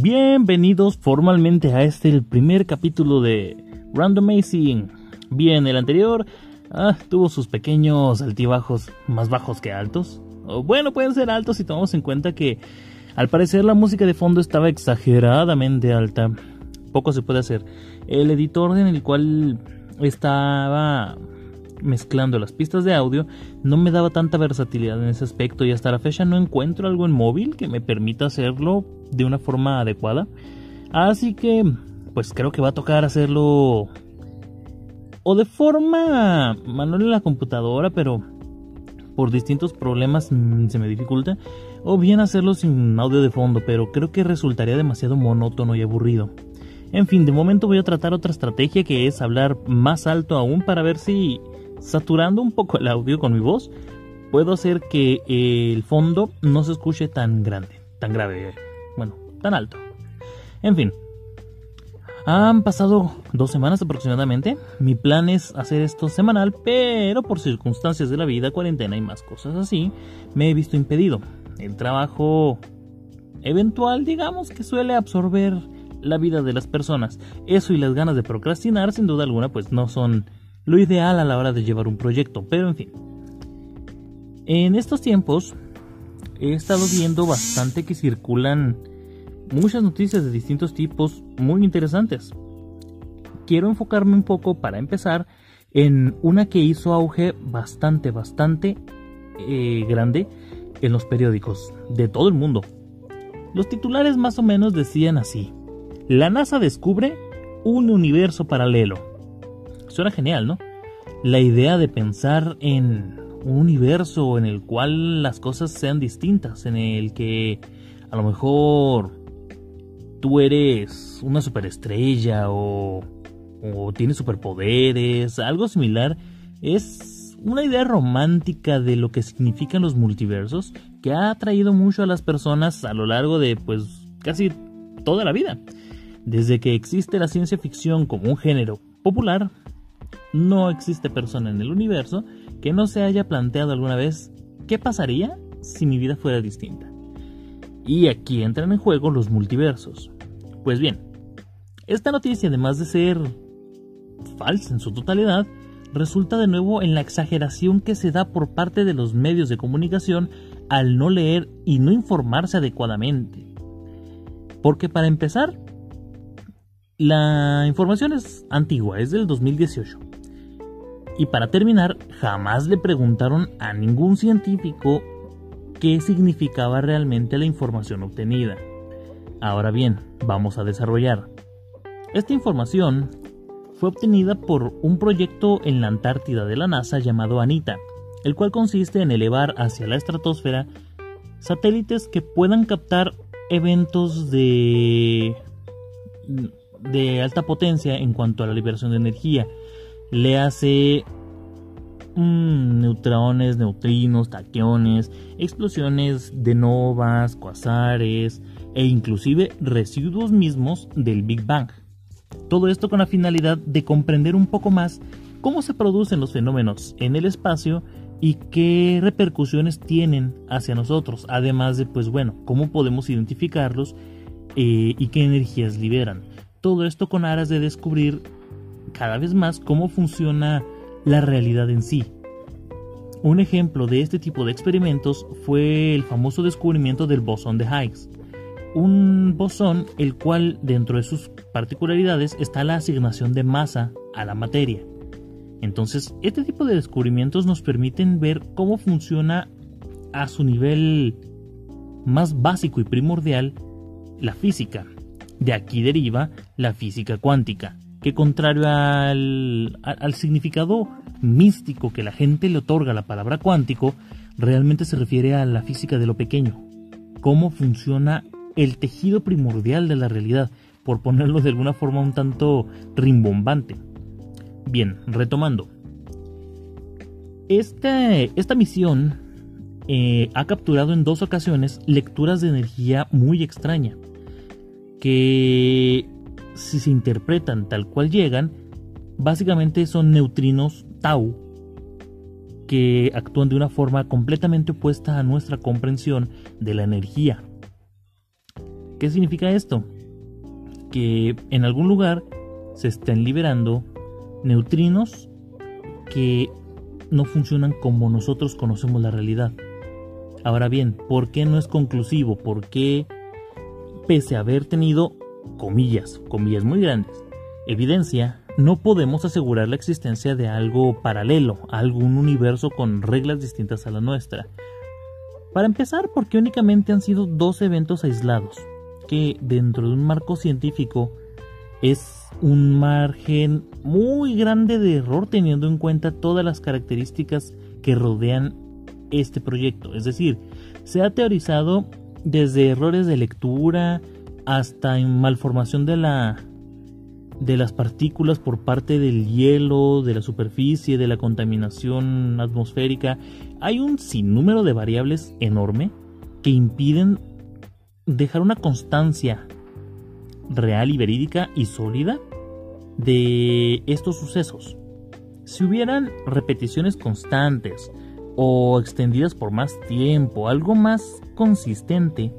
Bienvenidos formalmente a este, el primer capítulo de Randomazing. Bien, el anterior ah, tuvo sus pequeños altibajos más bajos que altos. Bueno, pueden ser altos si tomamos en cuenta que al parecer la música de fondo estaba exageradamente alta. Poco se puede hacer. El editor en el cual estaba mezclando las pistas de audio no me daba tanta versatilidad en ese aspecto y hasta la fecha no encuentro algo en móvil que me permita hacerlo de una forma adecuada. Así que pues creo que va a tocar hacerlo o de forma manual en la computadora, pero por distintos problemas mm, se me dificulta, o bien hacerlo sin audio de fondo, pero creo que resultaría demasiado monótono y aburrido. En fin, de momento voy a tratar otra estrategia que es hablar más alto aún para ver si saturando un poco el audio con mi voz, puedo hacer que el fondo no se escuche tan grande, tan grave, bueno, tan alto. En fin, han pasado dos semanas aproximadamente. Mi plan es hacer esto semanal, pero por circunstancias de la vida, cuarentena y más cosas así, me he visto impedido. El trabajo eventual, digamos, que suele absorber la vida de las personas. Eso y las ganas de procrastinar, sin duda alguna, pues no son lo ideal a la hora de llevar un proyecto, pero en fin. En estos tiempos he estado viendo bastante que circulan muchas noticias de distintos tipos muy interesantes. Quiero enfocarme un poco para empezar en una que hizo auge bastante, bastante eh, grande en los periódicos de todo el mundo. Los titulares más o menos decían así. La NASA descubre un universo paralelo. Suena genial, ¿no? La idea de pensar en un universo en el cual las cosas sean distintas, en el que a lo mejor tú eres una superestrella o, o tienes superpoderes, algo similar, es una idea romántica de lo que significan los multiversos que ha atraído mucho a las personas a lo largo de pues casi toda la vida. Desde que existe la ciencia ficción como un género popular, no existe persona en el universo que no se haya planteado alguna vez qué pasaría si mi vida fuera distinta. Y aquí entran en juego los multiversos. Pues bien, esta noticia además de ser falsa en su totalidad, resulta de nuevo en la exageración que se da por parte de los medios de comunicación al no leer y no informarse adecuadamente. Porque para empezar, la información es antigua, es del 2018. Y para terminar, jamás le preguntaron a ningún científico qué significaba realmente la información obtenida. Ahora bien, vamos a desarrollar. Esta información fue obtenida por un proyecto en la Antártida de la NASA llamado ANITA, el cual consiste en elevar hacia la estratosfera satélites que puedan captar eventos de de alta potencia en cuanto a la liberación de energía, le hace mm, neutrones, neutrinos, taquiones, explosiones de novas, cuasares e inclusive residuos mismos del Big Bang. Todo esto con la finalidad de comprender un poco más cómo se producen los fenómenos en el espacio y qué repercusiones tienen hacia nosotros, además de, pues bueno, cómo podemos identificarlos eh, y qué energías liberan. Todo esto con aras de descubrir cada vez más cómo funciona la realidad en sí. Un ejemplo de este tipo de experimentos fue el famoso descubrimiento del bosón de Higgs, un bosón el cual dentro de sus particularidades está la asignación de masa a la materia. Entonces, este tipo de descubrimientos nos permiten ver cómo funciona a su nivel más básico y primordial la física. De aquí deriva la física cuántica, que contrario al, significado místico que la gente le otorga a la palabra cuántico, realmente se refiere a la física de lo pequeño, cómo funciona el tejido primordial de la realidad, por ponerlo de alguna forma un tanto rimbombante. Bien, retomando. esta misión eh, ha capturado en dos ocasiones lecturas de energía muy extraña, que si se interpretan tal cual llegan, básicamente son neutrinos tau que actúan de una forma completamente opuesta a nuestra comprensión de la energía. ¿Qué significa esto? Que en algún lugar se están liberando neutrinos que no funcionan como nosotros conocemos la realidad. Ahora bien, ¿por qué no es conclusivo? ¿Por qué, pese a haber tenido, comillas, comillas muy grandes, evidencia, no podemos asegurar la existencia de algo paralelo, algún universo con reglas distintas a la nuestra? Para empezar, porque únicamente han sido dos eventos aislados, que dentro de un marco científico es un margen muy grande de error teniendo en cuenta todas las características que rodean este proyecto. Es decir, se ha teorizado desde errores de lectura hasta en malformación de la de las partículas por parte del hielo, de la superficie, de la contaminación atmosférica. Hay un sinnúmero de variables enorme que impiden dejar una constancia real y verídica y sólida de estos sucesos. Si hubieran repeticiones constantes o extendidas por más tiempo, algo más consistente,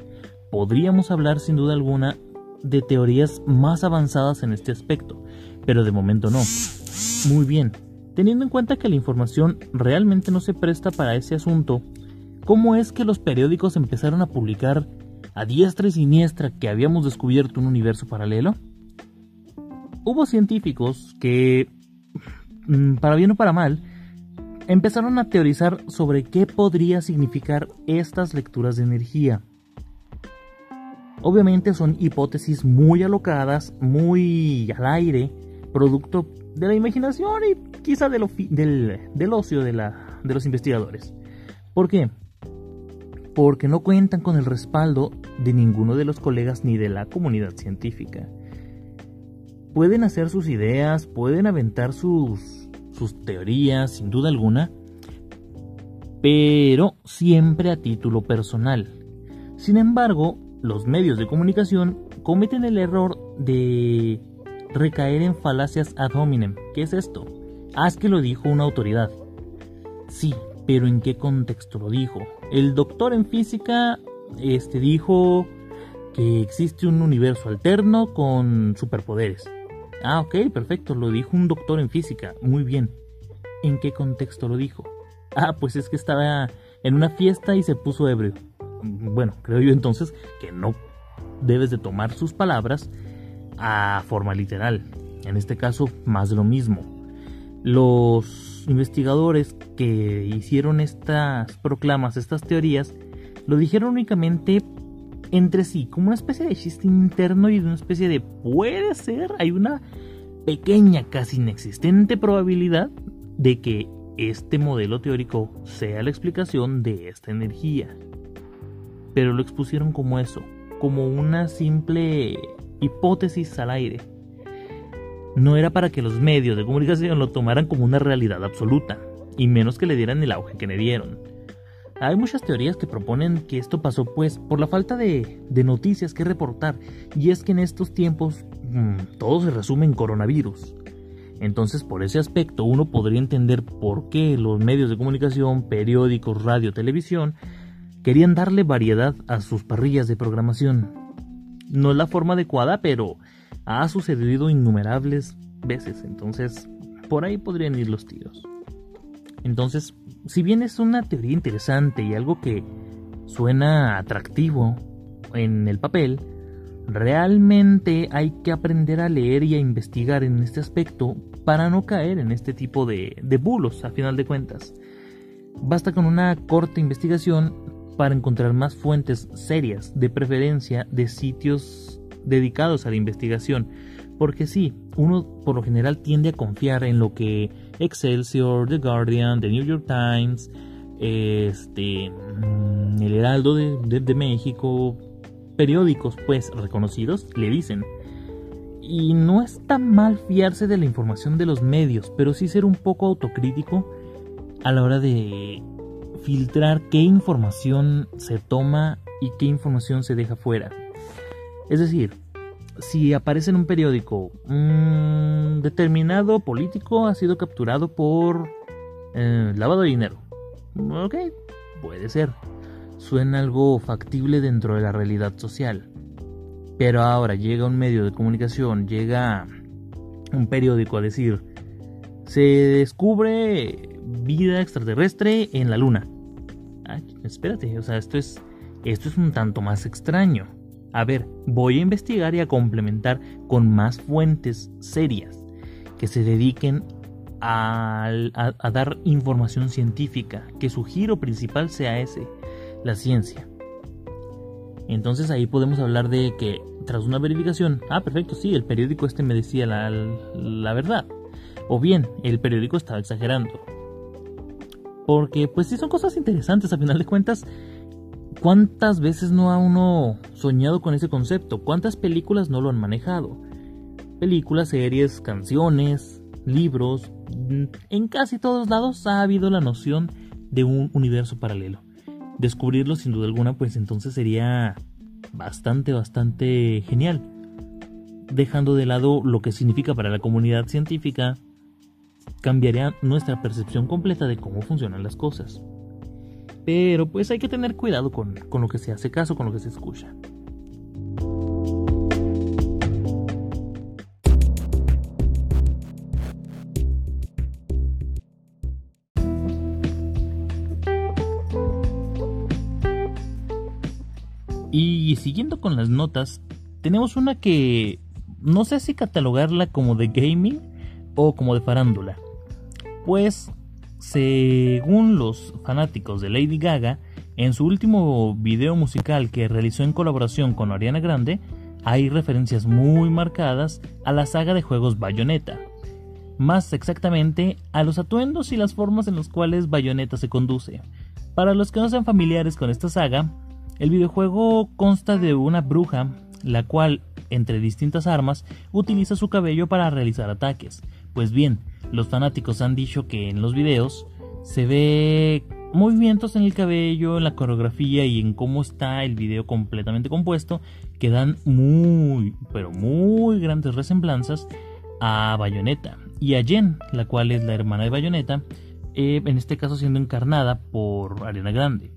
podríamos hablar sin duda alguna de teorías más avanzadas en este aspecto, pero de momento no. Muy bien, teniendo en cuenta que la información realmente no se presta para ese asunto, ¿cómo es que los periódicos empezaron a publicar a diestra y siniestra que habíamos descubierto un universo paralelo? Hubo científicos que, mm, para bien o para mal, empezaron a teorizar sobre qué podría significar estas lecturas de energía. Obviamente son hipótesis muy alocadas, muy al aire, producto de la imaginación y quizá del, ocio de, de los investigadores. ¿Por qué? Porque no cuentan con el respaldo de ninguno de los colegas ni de la comunidad científica pueden hacer sus ideas, pueden aventar sus, sus teorías, sin duda alguna, pero siempre a título personal. Sin embargo, los medios de comunicación cometen el error de recaer en falacias ad hominem. ¿Qué es esto? Haz que lo dijo una autoridad. Sí, pero ¿en qué contexto lo dijo? El doctor en física este, dijo que existe un universo alterno con superpoderes. Ah, ok, perfecto, lo dijo un doctor en física. Muy bien. ¿En qué contexto lo dijo? Ah, pues es que estaba en una fiesta y se puso ebrio. Bueno, creo yo entonces que no debes de tomar sus palabras a forma literal. En este caso, más de lo mismo. Los investigadores que hicieron estas proclamas, estas teorías, lo dijeron únicamente entre sí, como una especie de chiste interno y de una especie de puede ser, hay una pequeña, casi inexistente probabilidad de que este modelo teórico sea la explicación de esta energía. Pero lo expusieron como eso, como una simple hipótesis al aire. No era para que los medios de comunicación lo tomaran como una realidad absoluta, y menos que le dieran el auge que le dieron. Hay muchas teorías que proponen que esto pasó pues por la falta de, noticias que reportar y es que en estos tiempos mm, todo se resume en coronavirus. Entonces por ese aspecto uno podría entender por qué los medios de comunicación, periódicos, radio, televisión, querían darle variedad a sus parrillas de programación. No es la forma adecuada, pero ha sucedido innumerables veces, entonces por ahí podrían ir los tiros. Entonces, si bien es una teoría interesante y algo que suena atractivo en el papel, realmente hay que aprender a leer y a investigar en este aspecto para no caer en este tipo de, bulos a final de cuentas. Basta con una corta investigación para encontrar más fuentes serias, de preferencia de sitios dedicados a la investigación, porque sí, uno por lo general tiende a confiar en lo que Excelsior, The Guardian, The New York Times, este, mm, el Heraldo de, México, periódicos pues reconocidos le dicen. Y no está mal fiarse de la información de los medios, pero sí ser un poco autocrítico a la hora de filtrar qué información se toma y qué información se deja fuera. Es decir, si aparece en un periódico un determinado político ha sido capturado por eh, lavado de dinero. Ok, puede ser. Suena algo factible dentro de la realidad social. Pero ahora llega un medio de comunicación, llega un periódico a decir, se descubre vida extraterrestre en la luna. espérate, o sea, esto es, esto es un tanto más extraño. A ver, voy a investigar y a complementar con más fuentes serias que se dediquen a, dar información científica, que su giro principal sea ese, la ciencia. Entonces ahí podemos hablar de que tras una verificación, ah, perfecto, sí, el periódico este me decía la, la verdad. O bien, el periódico estaba exagerando. Porque pues sí son cosas interesantes, a final de cuentas, ¿cuántas veces no ha uno soñado con ese concepto? ¿Cuántas películas no lo han manejado? Películas, series, canciones, libros, en casi todos lados ha habido la noción de un universo paralelo. Descubrirlo sin duda alguna, pues entonces sería bastante, bastante genial. Dejando de lado lo que significa para la comunidad científica, cambiaría nuestra percepción completa de cómo funcionan las cosas. Pero pues hay que tener cuidado con, con lo que se hace caso, con lo que se escucha. Y siguiendo con las notas, tenemos una que no sé si catalogarla como de gaming o como de farándula. Pues, según los fanáticos de Lady Gaga, en su último video musical que realizó en colaboración con Ariana Grande, hay referencias muy marcadas a la saga de juegos Bayonetta. Más exactamente, a los atuendos y las formas en las cuales Bayonetta se conduce. Para los que no sean familiares con esta saga, el videojuego consta de una bruja, la cual, entre distintas armas, utiliza su cabello para realizar ataques. Pues bien, los fanáticos han dicho que en los videos se ve movimientos en el cabello, en la coreografía y en cómo está el video completamente compuesto que dan muy, pero muy grandes resemblanzas a Bayonetta y a Jen, la cual es la hermana de Bayonetta, eh, en este caso siendo encarnada por Arena Grande.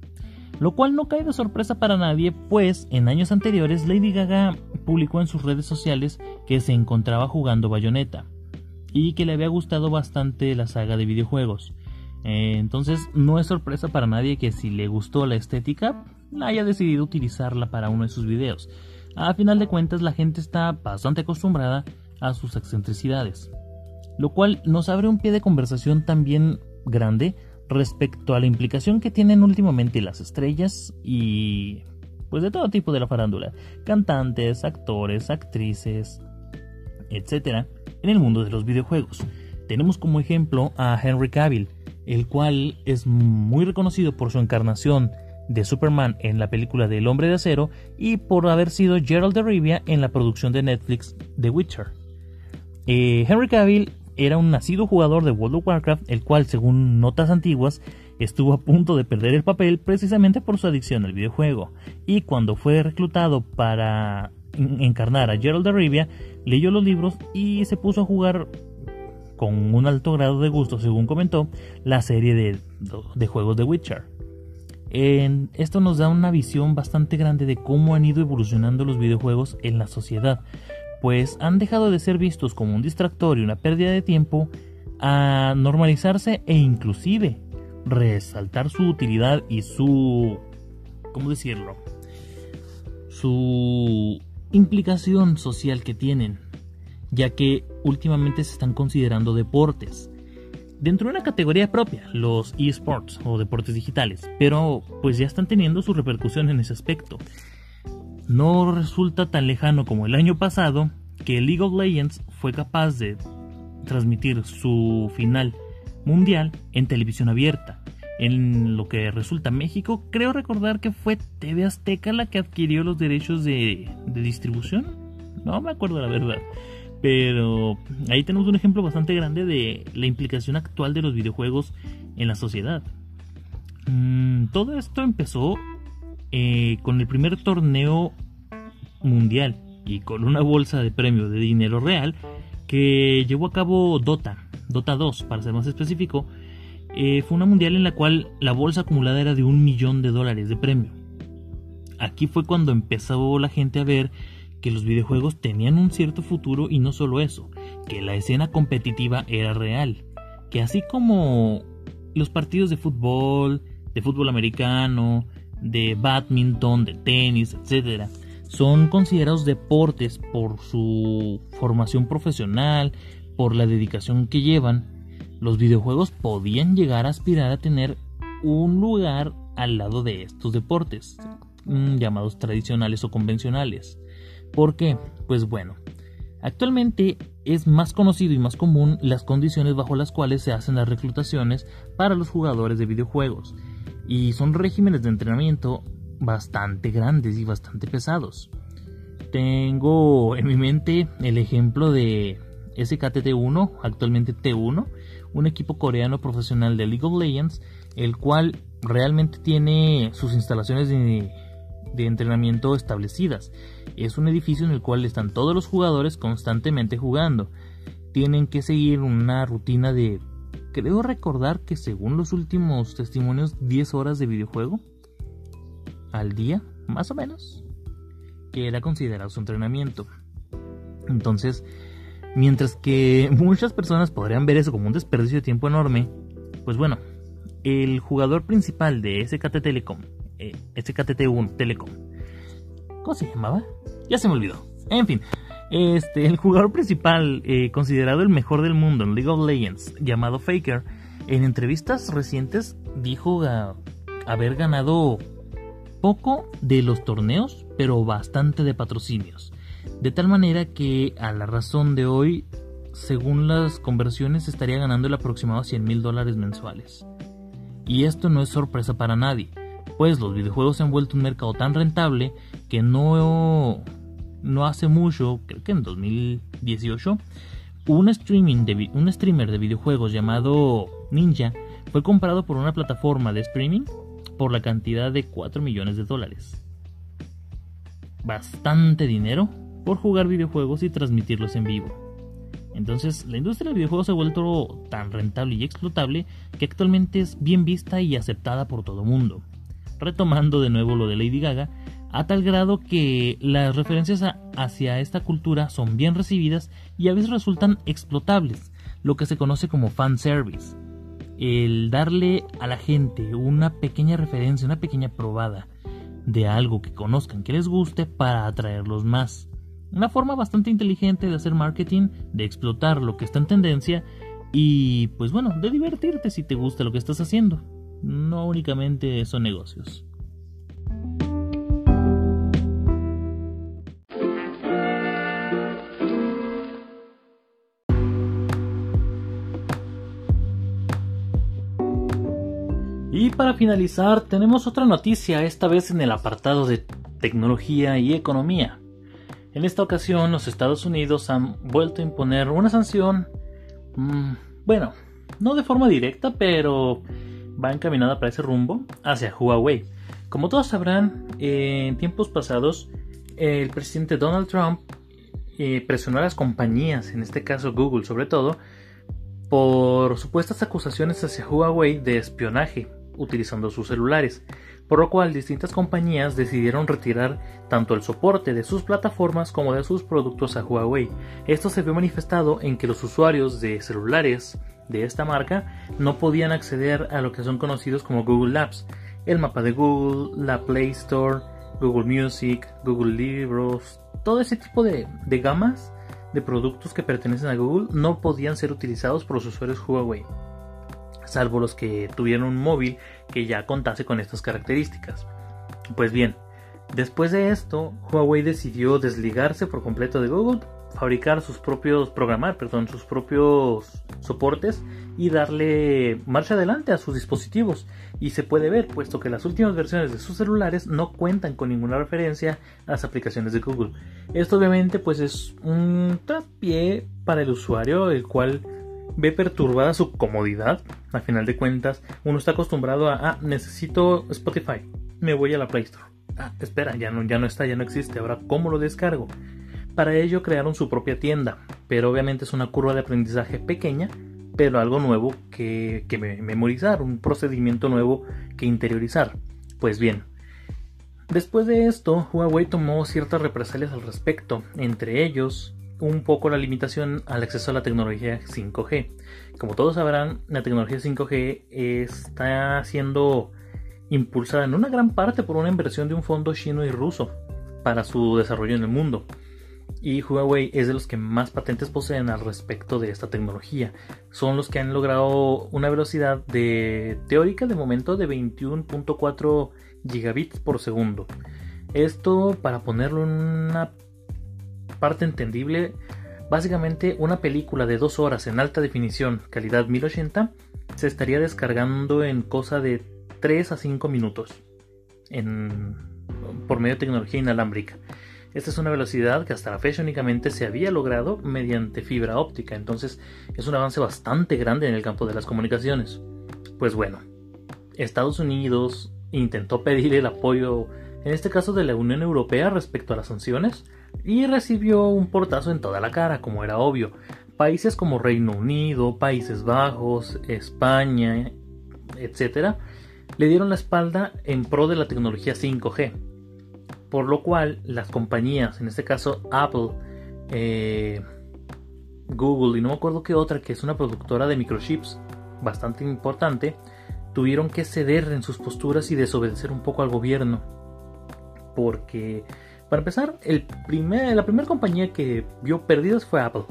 Lo cual no cae de sorpresa para nadie, pues en años anteriores Lady Gaga publicó en sus redes sociales que se encontraba jugando Bayonetta y que le había gustado bastante la saga de videojuegos. Eh, entonces no es sorpresa para nadie que si le gustó la estética, haya decidido utilizarla para uno de sus videos. A final de cuentas la gente está bastante acostumbrada a sus excentricidades, lo cual nos abre un pie de conversación también grande respecto a la implicación que tienen últimamente las estrellas y pues de todo tipo de la farándula, cantantes, actores, actrices, etcétera, en el mundo de los videojuegos. Tenemos como ejemplo a Henry Cavill, el cual es muy reconocido por su encarnación de Superman en la película del Hombre de Acero y por haber sido Gerald de Rivia en la producción de Netflix The Witcher. Eh, Henry Cavill era un nacido jugador de World of Warcraft, el cual, según notas antiguas, estuvo a punto de perder el papel precisamente por su adicción al videojuego, y cuando fue reclutado para encarnar a Gerald de leyó los libros y se puso a jugar con un alto grado de gusto, según comentó, la serie de, de juegos de Witcher. En, esto nos da una visión bastante grande de cómo han ido evolucionando los videojuegos en la sociedad, pues han dejado de ser vistos como un distractor y una pérdida de tiempo a normalizarse e inclusive resaltar su utilidad y su... ¿cómo decirlo? Su implicación social que tienen, ya que últimamente se están considerando deportes. Dentro de una categoría propia, los esports o deportes digitales, pero pues ya están teniendo su repercusión en ese aspecto no resulta tan lejano como el año pasado que League of Legends fue capaz de transmitir su final mundial en televisión abierta. En lo que resulta México, creo recordar que fue TV Azteca la que adquirió los derechos de, distribución. No me acuerdo la verdad. Pero ahí tenemos un ejemplo bastante grande de la implicación actual de los videojuegos en la sociedad. Mm, todo esto empezó eh, con el primer torneo mundial y con una bolsa de premio de dinero real que llevó a cabo Dota, Dota 2 para ser más específico, eh, fue una mundial en la cual la bolsa acumulada era de un millón de dólares de premio. Aquí fue cuando empezó la gente a ver que los videojuegos tenían un cierto futuro y no solo eso, que la escena competitiva era real, que así como los partidos de fútbol, de fútbol americano, de badminton, de tenis, etc., son considerados deportes por su formación profesional, por la dedicación que llevan, los videojuegos podían llegar a aspirar a tener un lugar al lado de estos deportes, mm, llamados tradicionales o convencionales. ¿Por qué? Pues bueno, actualmente es más conocido y más común las condiciones bajo las cuales se hacen las reclutaciones para los jugadores de videojuegos, y son regímenes de entrenamiento bastante grandes y bastante pesados. Tengo en mi mente el ejemplo de SKTT1, actualmente T1, un equipo coreano profesional de League of Legends, el cual realmente tiene sus instalaciones de, entrenamiento establecidas. Es un edificio en el cual están todos los jugadores constantemente jugando. Tienen que seguir una rutina de, creo recordar que según los últimos testimonios, 10 horas de videojuego al día, más o menos, que era considerado su entrenamiento. Entonces, mientras que muchas personas podrían ver eso como un desperdicio de tiempo enorme, pues bueno, el jugador principal de SKT Telecom, eh, SKTT1 Telecom, ¿cómo se llamaba? Ya se me olvidó. En fin, este, el jugador principal, eh, considerado el mejor del mundo en League of Legends, llamado Faker, en entrevistas recientes dijo haber ganado poco de los torneos, pero bastante de patrocinios. De tal manera que a la razón de hoy, según las conversiones, estaría ganando el aproximado 100 mil dólares mensuales. Y esto no es sorpresa para nadie, pues los videojuegos se han vuelto un mercado tan rentable que no, no hace mucho, creo que en 2018, un, streaming de, un streamer de videojuegos llamado Ninja fue comprado por una plataforma de streaming por la cantidad de 4 millones de dólares. Bastante dinero por jugar videojuegos y transmitirlos en vivo. Entonces, la industria del videojuego se ha vuelto tan rentable y explotable que actualmente es bien vista y aceptada por todo mundo. Retomando de nuevo lo de Lady Gaga, a tal grado que las referencias hacia esta cultura son bien recibidas y a veces resultan explotables, lo que se conoce como fan service. El darle a la gente una pequeña referencia, una pequeña probada de algo que conozcan que les guste para atraerlos más. Una forma bastante inteligente de hacer marketing, de explotar lo que está en tendencia y pues bueno, de divertirte si te gusta lo que estás haciendo. No únicamente son negocios. Y para finalizar, tenemos otra noticia, esta vez en el apartado de tecnología y economía. En esta ocasión los Estados Unidos han vuelto a imponer una sanción, mm, bueno, no de forma directa, pero va encaminada para ese rumbo hacia Huawei. Como todos sabrán, en tiempos pasados el presidente Donald Trump eh, presionó a las compañías, en este caso Google sobre todo, por supuestas acusaciones hacia Huawei de espionaje utilizando sus celulares por lo cual distintas compañías decidieron retirar tanto el soporte de sus plataformas como de sus productos a Huawei. Esto se vio manifestado en que los usuarios de celulares de esta marca no podían acceder a lo que son conocidos como Google Labs, el mapa de Google, la Play Store, Google Music, Google Libros, todo ese tipo de, de gamas de productos que pertenecen a Google no podían ser utilizados por los usuarios Huawei salvo los que tuvieron un móvil que ya contase con estas características. Pues bien, después de esto, Huawei decidió desligarse por completo de Google, fabricar sus propios, programar, perdón, sus propios soportes y darle marcha adelante a sus dispositivos. Y se puede ver, puesto que las últimas versiones de sus celulares no cuentan con ninguna referencia a las aplicaciones de Google. Esto obviamente pues es un trapié para el usuario, el cual ve perturbada su comodidad. A final de cuentas, uno está acostumbrado a, ah, necesito Spotify, me voy a la Play Store. Ah, espera, ya no, ya no está, ya no existe. Ahora, ¿cómo lo descargo? Para ello crearon su propia tienda, pero obviamente es una curva de aprendizaje pequeña, pero algo nuevo que, que memorizar, un procedimiento nuevo que interiorizar. Pues bien, Después de esto, Huawei tomó ciertas represalias al respecto, entre ellos un poco la limitación al acceso a la tecnología 5G. Como todos sabrán, la tecnología 5G está siendo impulsada en una gran parte por una inversión de un fondo chino y ruso para su desarrollo en el mundo. Y Huawei es de los que más patentes poseen al respecto de esta tecnología. Son los que han logrado una velocidad de teórica de momento de 21.4 gigabits por segundo. Esto, para ponerlo en una parte entendible, básicamente una película de dos horas en alta definición, calidad 1080, se estaría descargando en cosa de 3 a 5 minutos por medio de tecnología inalámbrica. Esta es una velocidad que hasta la fecha únicamente se había logrado mediante fibra óptica, entonces es un avance bastante grande en el campo de las comunicaciones. Pues bueno, Estados Unidos intentó pedir el apoyo, en este caso de la Unión Europea respecto a las sanciones, y recibió un portazo en toda la cara, como era obvio. Países como Reino Unido, Países Bajos, España, etc., le dieron la espalda en pro de la tecnología 5G. Por lo cual las compañías, en este caso Apple, eh, Google y no me acuerdo qué otra, que es una productora de microchips bastante importante, tuvieron que ceder en sus posturas y desobedecer un poco al gobierno. Porque, para empezar, la primera compañía que vio pérdidas fue Apple,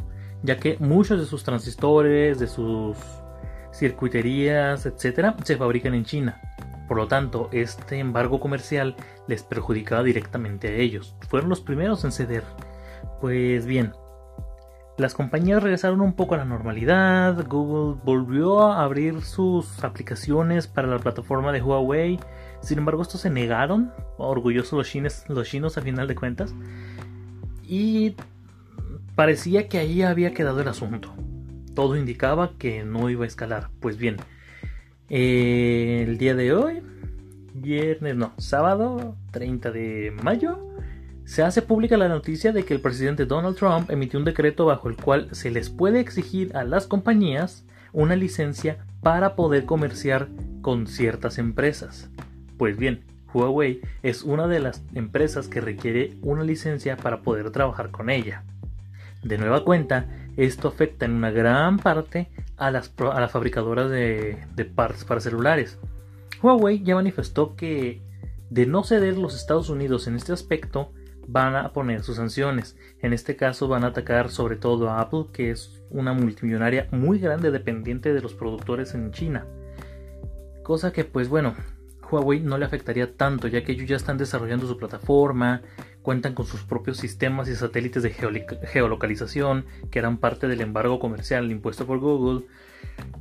ya que muchos de sus transistores, de sus circuiterías, etcétera, se fabrican en China. Por lo tanto, este embargo comercial les perjudicaba directamente a ellos. Fueron los primeros en ceder. Pues bien, las compañías regresaron un poco a la normalidad, Google volvió a abrir sus aplicaciones para la plataforma de Huawei, sin embargo estos se negaron, orgullosos los chinos, los chinos a final de cuentas, y parecía que ahí había quedado el asunto. Todo indicaba que no iba a escalar. Pues bien, eh, el día de hoy, viernes, no, sábado 30 de mayo, se hace pública la noticia de que el presidente Donald Trump emitió un decreto bajo el cual se les puede exigir a las compañías una licencia para poder comerciar con ciertas empresas. Pues bien, Huawei es una de las empresas que requiere una licencia para poder trabajar con ella. De nueva cuenta, esto afecta en una gran parte a las, fabricadoras de, de partes para celulares. Huawei ya manifestó que de no ceder los Estados Unidos en este aspecto, van a poner sus sanciones. En este caso van a atacar sobre todo a Apple, que es una multimillonaria muy grande dependiente de los productores en China. Cosa que pues bueno, Huawei no le afectaría tanto, ya que ellos ya están desarrollando su plataforma, cuentan con sus propios sistemas y satélites de geolocalización, que eran parte del embargo comercial impuesto por Google,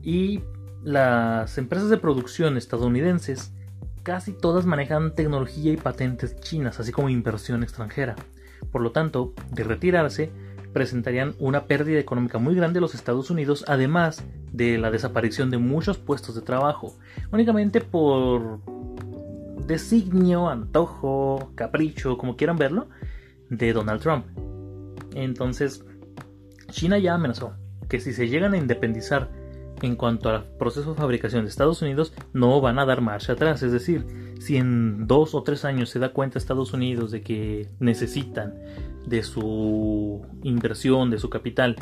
y las empresas de producción estadounidenses casi todas manejan tecnología y patentes chinas, así como inversión extranjera. Por lo tanto, de retirarse, presentarían una pérdida económica muy grande a los Estados Unidos, además de la desaparición de muchos puestos de trabajo, únicamente por designio, antojo, capricho, como quieran verlo, de Donald Trump. Entonces, China ya amenazó que si se llegan a independizar en cuanto al proceso de fabricación de Estados Unidos, no van a dar marcha atrás. Es decir, si en dos o tres años se da cuenta Estados Unidos de que necesitan de su inversión, de su capital,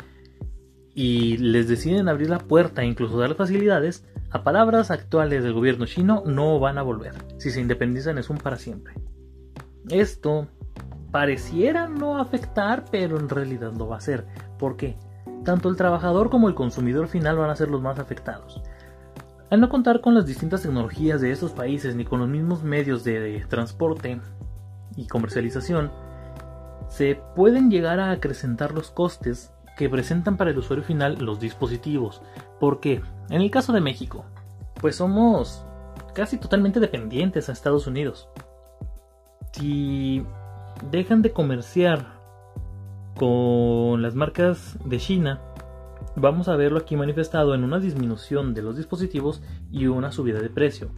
y les deciden abrir la puerta e incluso dar facilidades, a palabras actuales del gobierno chino no van a volver. Si se independizan es un para siempre. Esto pareciera no afectar, pero en realidad lo va a hacer. ¿Por qué? tanto el trabajador como el consumidor final van a ser los más afectados. Al no contar con las distintas tecnologías de estos países ni con los mismos medios de transporte y comercialización, se pueden llegar a acrecentar los costes que presentan para el usuario final los dispositivos. Porque, en el caso de México, pues somos casi totalmente dependientes a Estados Unidos. Si dejan de comerciar con las marcas de China, vamos a verlo aquí manifestado en una disminución de los dispositivos y una subida de precio.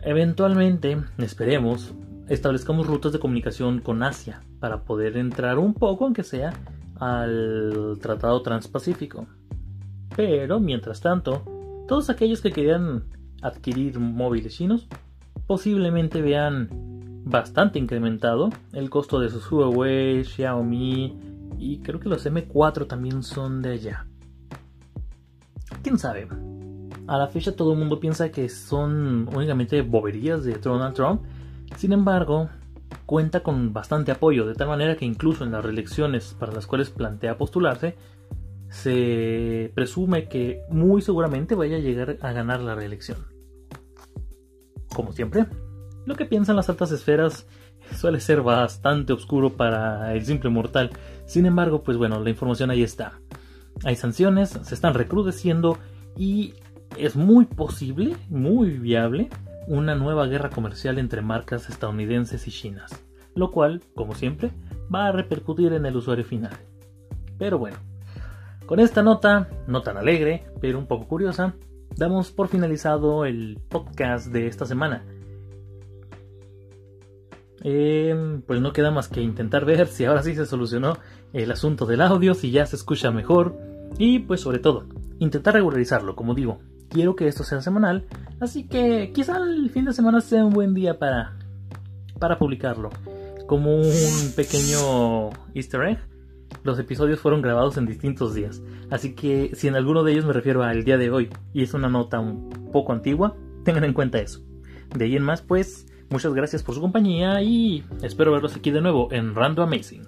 Eventualmente, esperemos, establezcamos rutas de comunicación con Asia para poder entrar un poco, aunque sea, al Tratado Transpacífico. Pero, mientras tanto, todos aquellos que querían adquirir móviles chinos posiblemente vean bastante incrementado. El costo de sus Huawei, Xiaomi y creo que los M4 también son de allá. ¿Quién sabe? A la fecha todo el mundo piensa que son únicamente boberías de Donald Trump. Sin embargo, cuenta con bastante apoyo, de tal manera que incluso en las reelecciones para las cuales plantea postularse, se presume que muy seguramente vaya a llegar a ganar la reelección. Como siempre, lo que piensan las altas esferas suele ser bastante oscuro para el simple mortal. Sin embargo, pues bueno, la información ahí está. Hay sanciones, se están recrudeciendo y es muy posible, muy viable, una nueva guerra comercial entre marcas estadounidenses y chinas, lo cual, como siempre, va a repercutir en el usuario final. Pero bueno, con esta nota, no tan alegre, pero un poco curiosa, damos por finalizado el podcast de esta semana. Em, pues no queda más que intentar ver si ahora sí se solucionó el asunto del audio, si ya se escucha mejor y pues sobre todo, intentar regularizarlo, como digo, quiero que esto sea semanal, así que quizá el fin de semana sea un buen día para, para publicarlo. Como un pequeño easter egg, los episodios fueron grabados en distintos días, así que si en alguno de ellos me refiero al día de hoy y es una nota un poco antigua, tengan en cuenta eso. De ahí en más, pues, Muchas gracias por su compañía y espero verlos aquí de nuevo en Random Amazing.